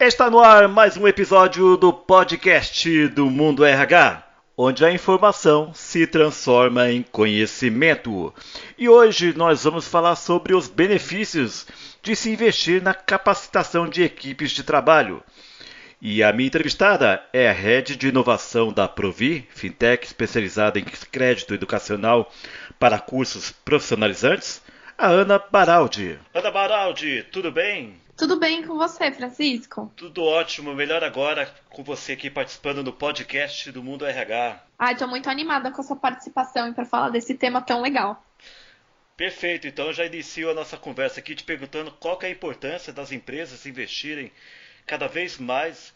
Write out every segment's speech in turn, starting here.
Está no ar mais um episódio do podcast do Mundo RH, onde a informação se transforma em conhecimento. E hoje nós vamos falar sobre os benefícios de se investir na capacitação de equipes de trabalho. E a minha entrevistada é a Head de Inovação da Provi, fintech especializada em crédito educacional para cursos profissionalizantes, a Ana Baraldi. Ana Baraldi, tudo bem? Tudo bem com você, Francisco? Tudo ótimo, melhor agora com você aqui participando do podcast do Mundo RH. Ai, tô muito animada com a sua participação e para falar desse tema tão legal. Perfeito, então eu já inicio a nossa conversa aqui te perguntando qual é a importância das empresas investirem cada vez mais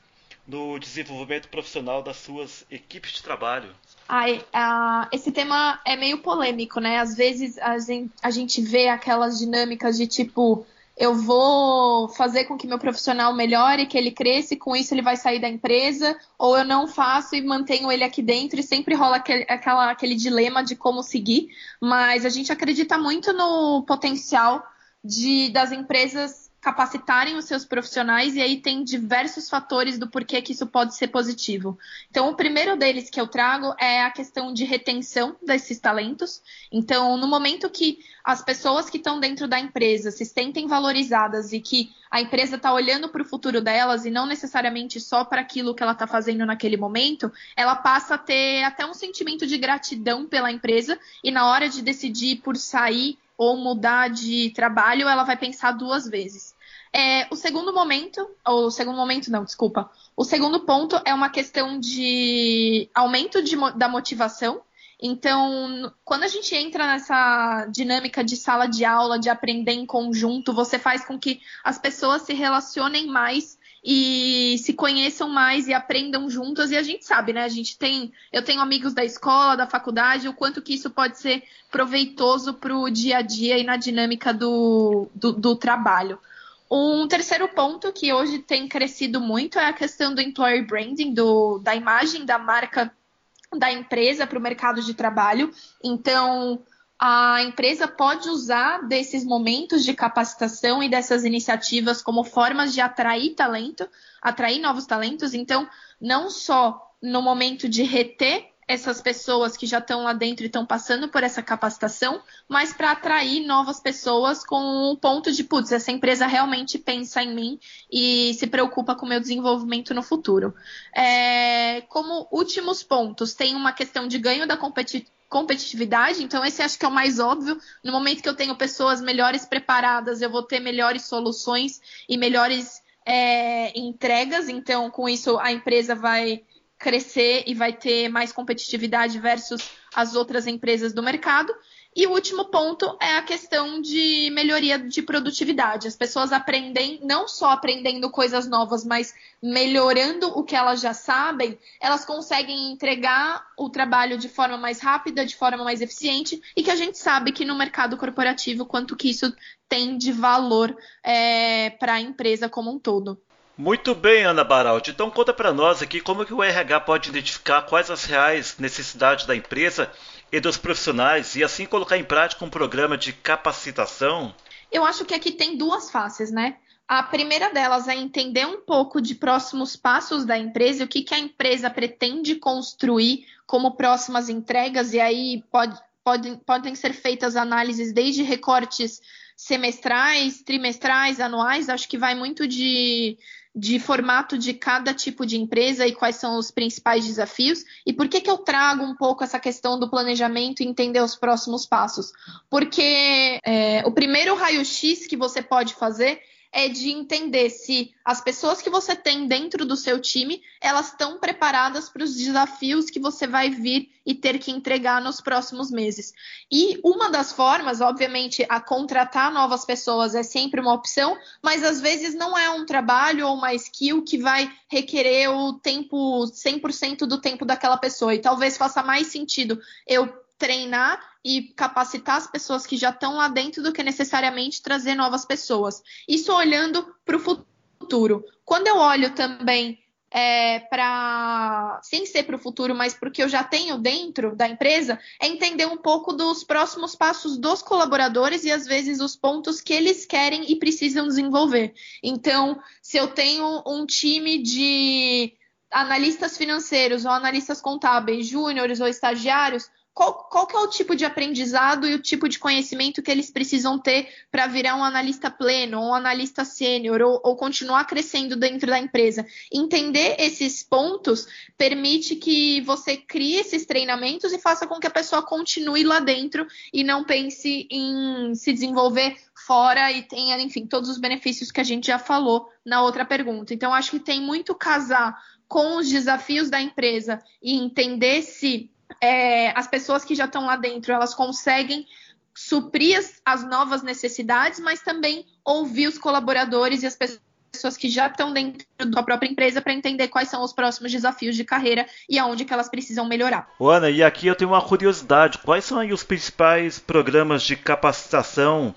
no desenvolvimento profissional das suas equipes de trabalho. Ai, uh, esse tema é meio polêmico, né? Às vezes a gente vê aquelas dinâmicas de tipo eu vou fazer com que meu profissional melhore, que ele cresça, e com isso ele vai sair da empresa, ou eu não faço e mantenho ele aqui dentro, e sempre rola aquele, aquela, aquele dilema de como seguir. Mas a gente acredita muito no potencial de das empresas capacitarem os seus profissionais e aí tem diversos fatores do porquê que isso pode ser positivo. Então, o primeiro deles que eu trago é a questão de retenção desses talentos. Então, no momento que as pessoas que estão dentro da empresa se sentem valorizadas e que a empresa está olhando para o futuro delas e não necessariamente só para aquilo que ela está fazendo naquele momento, ela passa a ter até um sentimento de gratidão pela empresa e na hora de decidir por sair ou mudar de trabalho, ela vai pensar duas vezes. É, o segundo momento, ou o segundo momento não, desculpa. O segundo ponto é uma questão de aumento de, da motivação. Então, quando a gente entra nessa dinâmica de sala de aula, de aprender em conjunto, você faz com que as pessoas se relacionem mais e se conheçam mais e aprendam juntas. E a gente sabe, né? A gente tem, eu tenho amigos da escola, da faculdade, o quanto que isso pode ser proveitoso para o dia a dia e na dinâmica do, do, do trabalho. Um terceiro ponto que hoje tem crescido muito é a questão do employer branding, do, da imagem da marca da empresa para o mercado de trabalho. Então, a empresa pode usar desses momentos de capacitação e dessas iniciativas como formas de atrair talento, atrair novos talentos. Então, não só no momento de reter essas pessoas que já estão lá dentro e estão passando por essa capacitação, mas para atrair novas pessoas com o ponto de, putz, essa empresa realmente pensa em mim e se preocupa com o meu desenvolvimento no futuro. É, como últimos pontos, tem uma questão de ganho da competi competitividade, então esse acho que é o mais óbvio. No momento que eu tenho pessoas melhores preparadas, eu vou ter melhores soluções e melhores é, entregas, então com isso a empresa vai crescer e vai ter mais competitividade versus as outras empresas do mercado. E o último ponto é a questão de melhoria de produtividade. As pessoas aprendem, não só aprendendo coisas novas, mas melhorando o que elas já sabem, elas conseguem entregar o trabalho de forma mais rápida, de forma mais eficiente, e que a gente sabe que no mercado corporativo, quanto que isso tem de valor é, para a empresa como um todo. Muito bem, Ana Baraldi. Então conta para nós aqui como que o RH pode identificar quais as reais necessidades da empresa e dos profissionais e assim colocar em prática um programa de capacitação. Eu acho que aqui tem duas faces, né? A primeira delas é entender um pouco de próximos passos da empresa, o que, que a empresa pretende construir como próximas entregas, e aí pode, pode, podem ser feitas análises desde recortes semestrais, trimestrais, anuais, acho que vai muito de, de formato de cada tipo de empresa e quais são os principais desafios. E por que, que eu trago um pouco essa questão do planejamento e entender os próximos passos? Porque é, o primeiro raio-x que você pode fazer é de entender se as pessoas que você tem dentro do seu time, elas estão preparadas para os desafios que você vai vir e ter que entregar nos próximos meses. E uma das formas, obviamente, a contratar novas pessoas é sempre uma opção, mas às vezes não é um trabalho ou uma skill que vai requerer o tempo 100% do tempo daquela pessoa. E talvez faça mais sentido eu treinar e capacitar as pessoas que já estão lá dentro do que necessariamente trazer novas pessoas. Isso olhando para o futuro. Quando eu olho também é, para sem ser para o futuro, mas porque eu já tenho dentro da empresa, é entender um pouco dos próximos passos dos colaboradores e às vezes os pontos que eles querem e precisam desenvolver. Então, se eu tenho um time de analistas financeiros ou analistas contábeis, júniores ou estagiários, qual, qual que é o tipo de aprendizado e o tipo de conhecimento que eles precisam ter para virar um analista pleno, um analista sênior, ou, ou, continuar crescendo dentro da empresa. Entender esses pontos permite que você crie esses treinamentos e faça com que a pessoa continue lá dentro e não pense em se desenvolver fora e tenha, enfim, todos os benefícios que a gente já falou na outra pergunta. Então, acho que tem muito casar com os desafios da empresa e entender se é, as pessoas que já estão lá dentro elas conseguem suprir as, as novas necessidades, mas também ouvir os colaboradores e as pessoas que já estão dentro da própria empresa para entender quais são os próximos desafios de carreira e aonde que elas precisam melhorar. Ana, e aqui eu tenho uma curiosidade. Quais são os principais programas de capacitação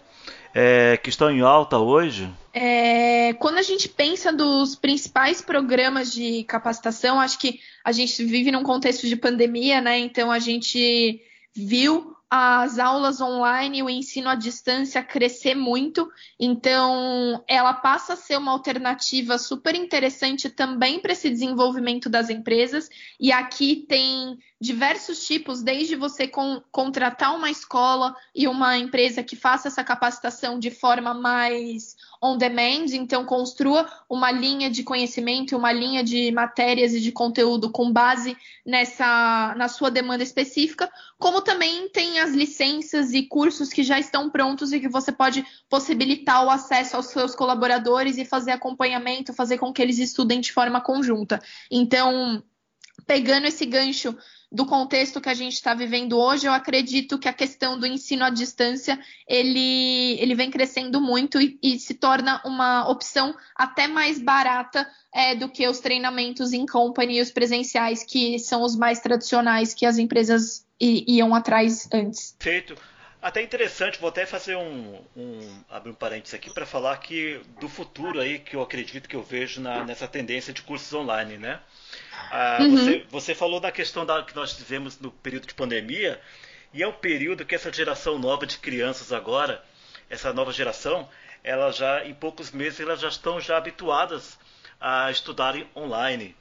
é, que estão em alta hoje? É, quando a gente pensa dos principais programas de capacitação, acho que a gente vive num contexto de pandemia, né? Então a gente viu as aulas online, o ensino à distância crescer muito, então ela passa a ser uma alternativa super interessante também para esse desenvolvimento das empresas. E aqui tem diversos tipos, desde você con contratar uma escola e uma empresa que faça essa capacitação de forma mais on demand, então construa uma linha de conhecimento, uma linha de matérias e de conteúdo com base nessa na sua demanda específica, como também tem as licenças e cursos que já estão prontos e que você pode possibilitar o acesso aos seus colaboradores e fazer acompanhamento, fazer com que eles estudem de forma conjunta. Então, pegando esse gancho do contexto que a gente está vivendo hoje, eu acredito que a questão do ensino à distância ele, ele vem crescendo muito e, e se torna uma opção até mais barata é, do que os treinamentos em company e os presenciais, que são os mais tradicionais que as empresas iam atrás antes. Feito. Até interessante, vou até fazer um, um abrir um parênteses aqui para falar que do futuro aí que eu acredito que eu vejo na, nessa tendência de cursos online, né? Ah, uhum. você, você, falou da questão da, que nós tivemos no período de pandemia, e é um período que essa geração nova de crianças agora, essa nova geração, ela já em poucos meses elas já estão já habituadas a estudarem online.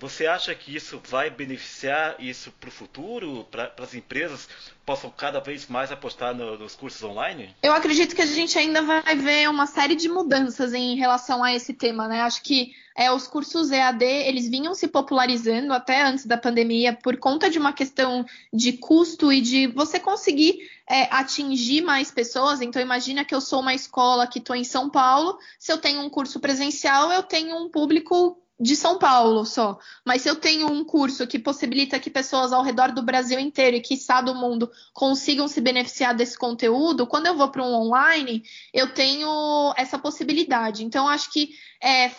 Você acha que isso vai beneficiar isso para o futuro, para as empresas possam cada vez mais apostar no, nos cursos online? Eu acredito que a gente ainda vai ver uma série de mudanças em relação a esse tema, né? Acho que é, os cursos EAD eles vinham se popularizando até antes da pandemia por conta de uma questão de custo e de você conseguir é, atingir mais pessoas. Então, imagina que eu sou uma escola que estou em São Paulo. Se eu tenho um curso presencial, eu tenho um público de São Paulo só. Mas se eu tenho um curso que possibilita que pessoas ao redor do Brasil inteiro e que está do mundo consigam se beneficiar desse conteúdo, quando eu vou para um online, eu tenho essa possibilidade. Então, acho que é,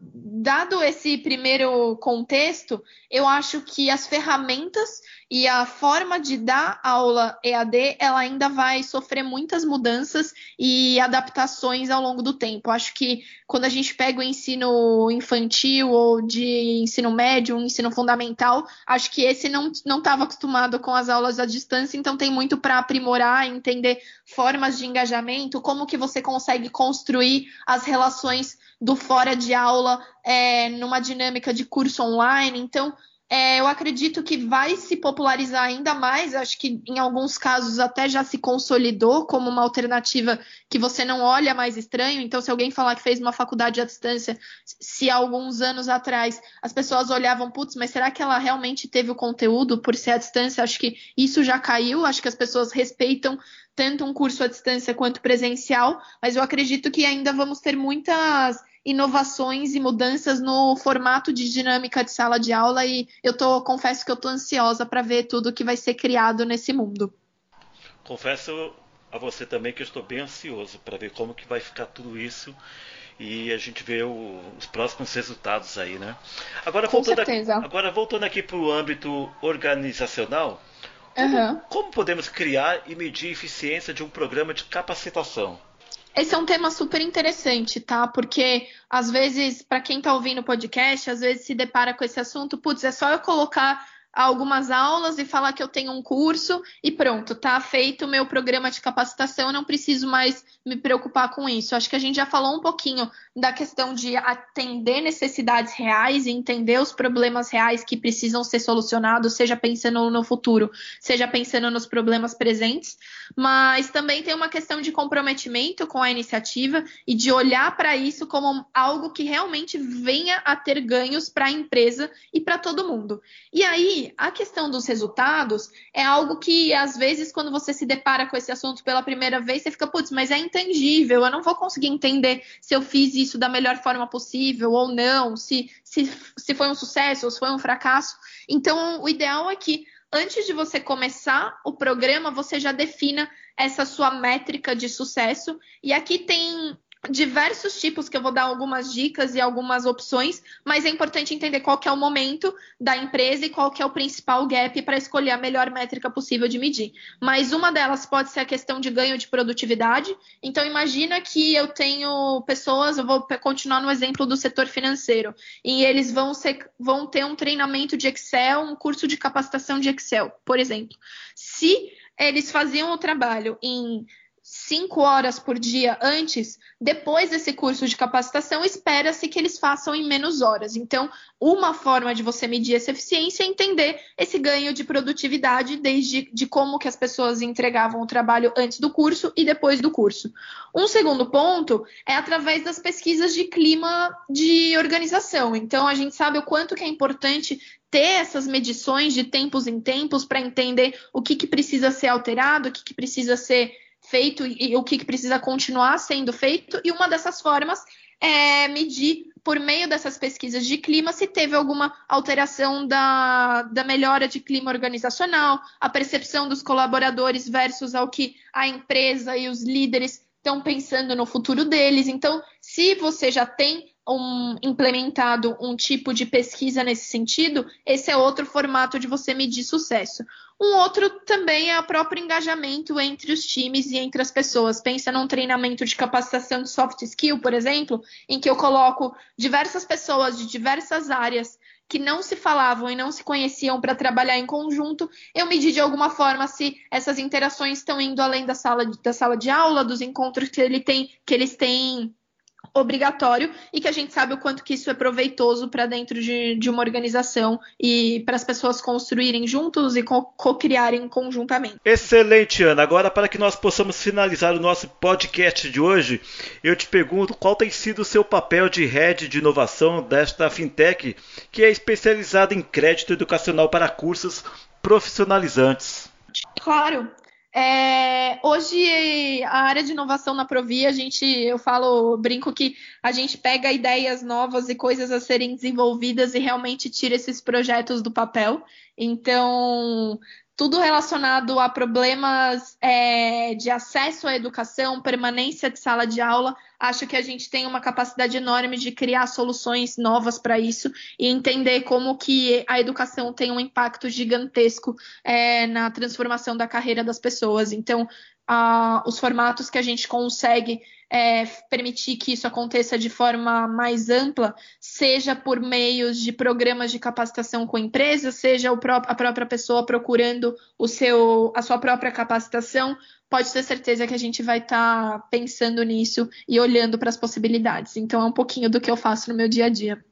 dado esse primeiro contexto, eu acho que as ferramentas e a forma de dar aula EAD, ela ainda vai sofrer muitas mudanças e adaptações ao longo do tempo. Acho que quando a gente pega o ensino infantil ou de ensino médio, um ensino fundamental, acho que esse não estava acostumado com as aulas à distância, então tem muito para aprimorar, entender formas de engajamento, como que você consegue construir as relações do fora de aula é, numa dinâmica de curso online. Então, é, eu acredito que vai se popularizar ainda mais. Acho que em alguns casos até já se consolidou como uma alternativa que você não olha mais estranho. Então, se alguém falar que fez uma faculdade à distância, se alguns anos atrás as pessoas olhavam, putz, mas será que ela realmente teve o conteúdo por ser à distância? Acho que isso já caiu. Acho que as pessoas respeitam tanto um curso à distância quanto presencial, mas eu acredito que ainda vamos ter muitas inovações e mudanças no formato de dinâmica de sala de aula e eu tô, confesso que eu tô ansiosa para ver tudo que vai ser criado nesse mundo. Confesso a você também que eu estou bem ansioso para ver como que vai ficar tudo isso e a gente vê o, os próximos resultados aí, né? Agora voltando, aqui, agora voltando aqui para o âmbito organizacional, como, uhum. como podemos criar e medir a eficiência de um programa de capacitação? Esse é um tema super interessante, tá? Porque às vezes, para quem está ouvindo o podcast, às vezes se depara com esse assunto, putz, é só eu colocar algumas aulas e falar que eu tenho um curso e pronto, tá feito o meu programa de capacitação, eu não preciso mais me preocupar com isso. Acho que a gente já falou um pouquinho da questão de atender necessidades reais e entender os problemas reais que precisam ser solucionados, seja pensando no futuro, seja pensando nos problemas presentes, mas também tem uma questão de comprometimento com a iniciativa e de olhar para isso como algo que realmente venha a ter ganhos para a empresa e para todo mundo. E aí, a questão dos resultados é algo que, às vezes, quando você se depara com esse assunto pela primeira vez, você fica, putz, mas é intangível, eu não vou conseguir entender se eu fiz isso da melhor forma possível ou não, se, se, se foi um sucesso ou se foi um fracasso. Então, o ideal é que antes de você começar o programa, você já defina essa sua métrica de sucesso. E aqui tem diversos tipos que eu vou dar algumas dicas e algumas opções, mas é importante entender qual que é o momento da empresa e qual que é o principal gap para escolher a melhor métrica possível de medir. Mas uma delas pode ser a questão de ganho de produtividade. Então imagina que eu tenho pessoas, eu vou continuar no exemplo do setor financeiro, e eles vão, ser, vão ter um treinamento de Excel, um curso de capacitação de Excel, por exemplo. Se eles faziam o trabalho em cinco horas por dia antes, depois desse curso de capacitação, espera-se que eles façam em menos horas. Então, uma forma de você medir essa eficiência é entender esse ganho de produtividade desde de como que as pessoas entregavam o trabalho antes do curso e depois do curso. Um segundo ponto é através das pesquisas de clima de organização. Então, a gente sabe o quanto que é importante ter essas medições de tempos em tempos para entender o que, que precisa ser alterado, o que, que precisa ser feito e o que precisa continuar sendo feito, e uma dessas formas é medir, por meio dessas pesquisas de clima, se teve alguma alteração da, da melhora de clima organizacional, a percepção dos colaboradores versus ao que a empresa e os líderes estão pensando no futuro deles. Então, se você já tem um, implementado um tipo de pesquisa nesse sentido, esse é outro formato de você medir sucesso. Um outro também é o próprio engajamento entre os times e entre as pessoas. Pensa num treinamento de capacitação de soft skill, por exemplo, em que eu coloco diversas pessoas de diversas áreas que não se falavam e não se conheciam para trabalhar em conjunto, eu medi de alguma forma se essas interações estão indo além da sala de, da sala de aula, dos encontros que, ele tem, que eles têm obrigatório e que a gente sabe o quanto que isso é proveitoso para dentro de, de, uma organização e para as pessoas construírem juntos e co-criarem conjuntamente. Excelente, Ana. Agora, para que nós possamos finalizar o nosso podcast de hoje, eu te pergunto qual tem sido o seu papel de head de inovação desta fintech que é especializada em crédito educacional para cursos profissionalizantes. Claro. É, hoje a área de inovação na Provi, a gente, eu falo, brinco que a gente pega ideias novas e coisas a serem desenvolvidas e realmente tira esses projetos do papel. Então, tudo relacionado a problemas é, de acesso à educação, permanência de sala de aula. Acho que a gente tem uma capacidade enorme de criar soluções novas para isso e entender como que a educação tem um impacto gigantesco é, na transformação da carreira das pessoas. Então, os formatos que a gente consegue é, permitir que isso aconteça de forma mais ampla, seja por meios de programas de capacitação com empresas, seja pró a própria pessoa procurando o seu, a sua própria capacitação, pode ter certeza que a gente vai estar tá pensando nisso e olhando para as possibilidades. Então é um pouquinho do que eu faço no meu dia a dia.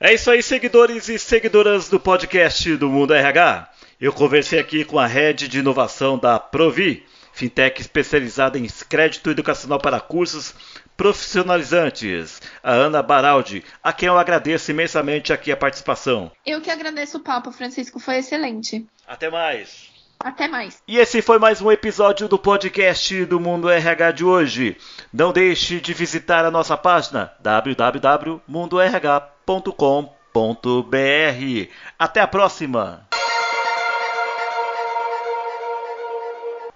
É isso aí, seguidores e seguidoras do podcast do Mundo RH. Eu conversei aqui com a head de inovação da Provi, fintech especializada em crédito educacional para cursos profissionalizantes, a Ana Baraldi, a quem eu agradeço imensamente aqui a participação. Eu que agradeço o papo, Francisco, foi excelente. Até mais. Até mais. E esse foi mais um episódio do podcast do Mundo RH de hoje. Não deixe de visitar a nossa página www.mundorh.com.br. Até a próxima!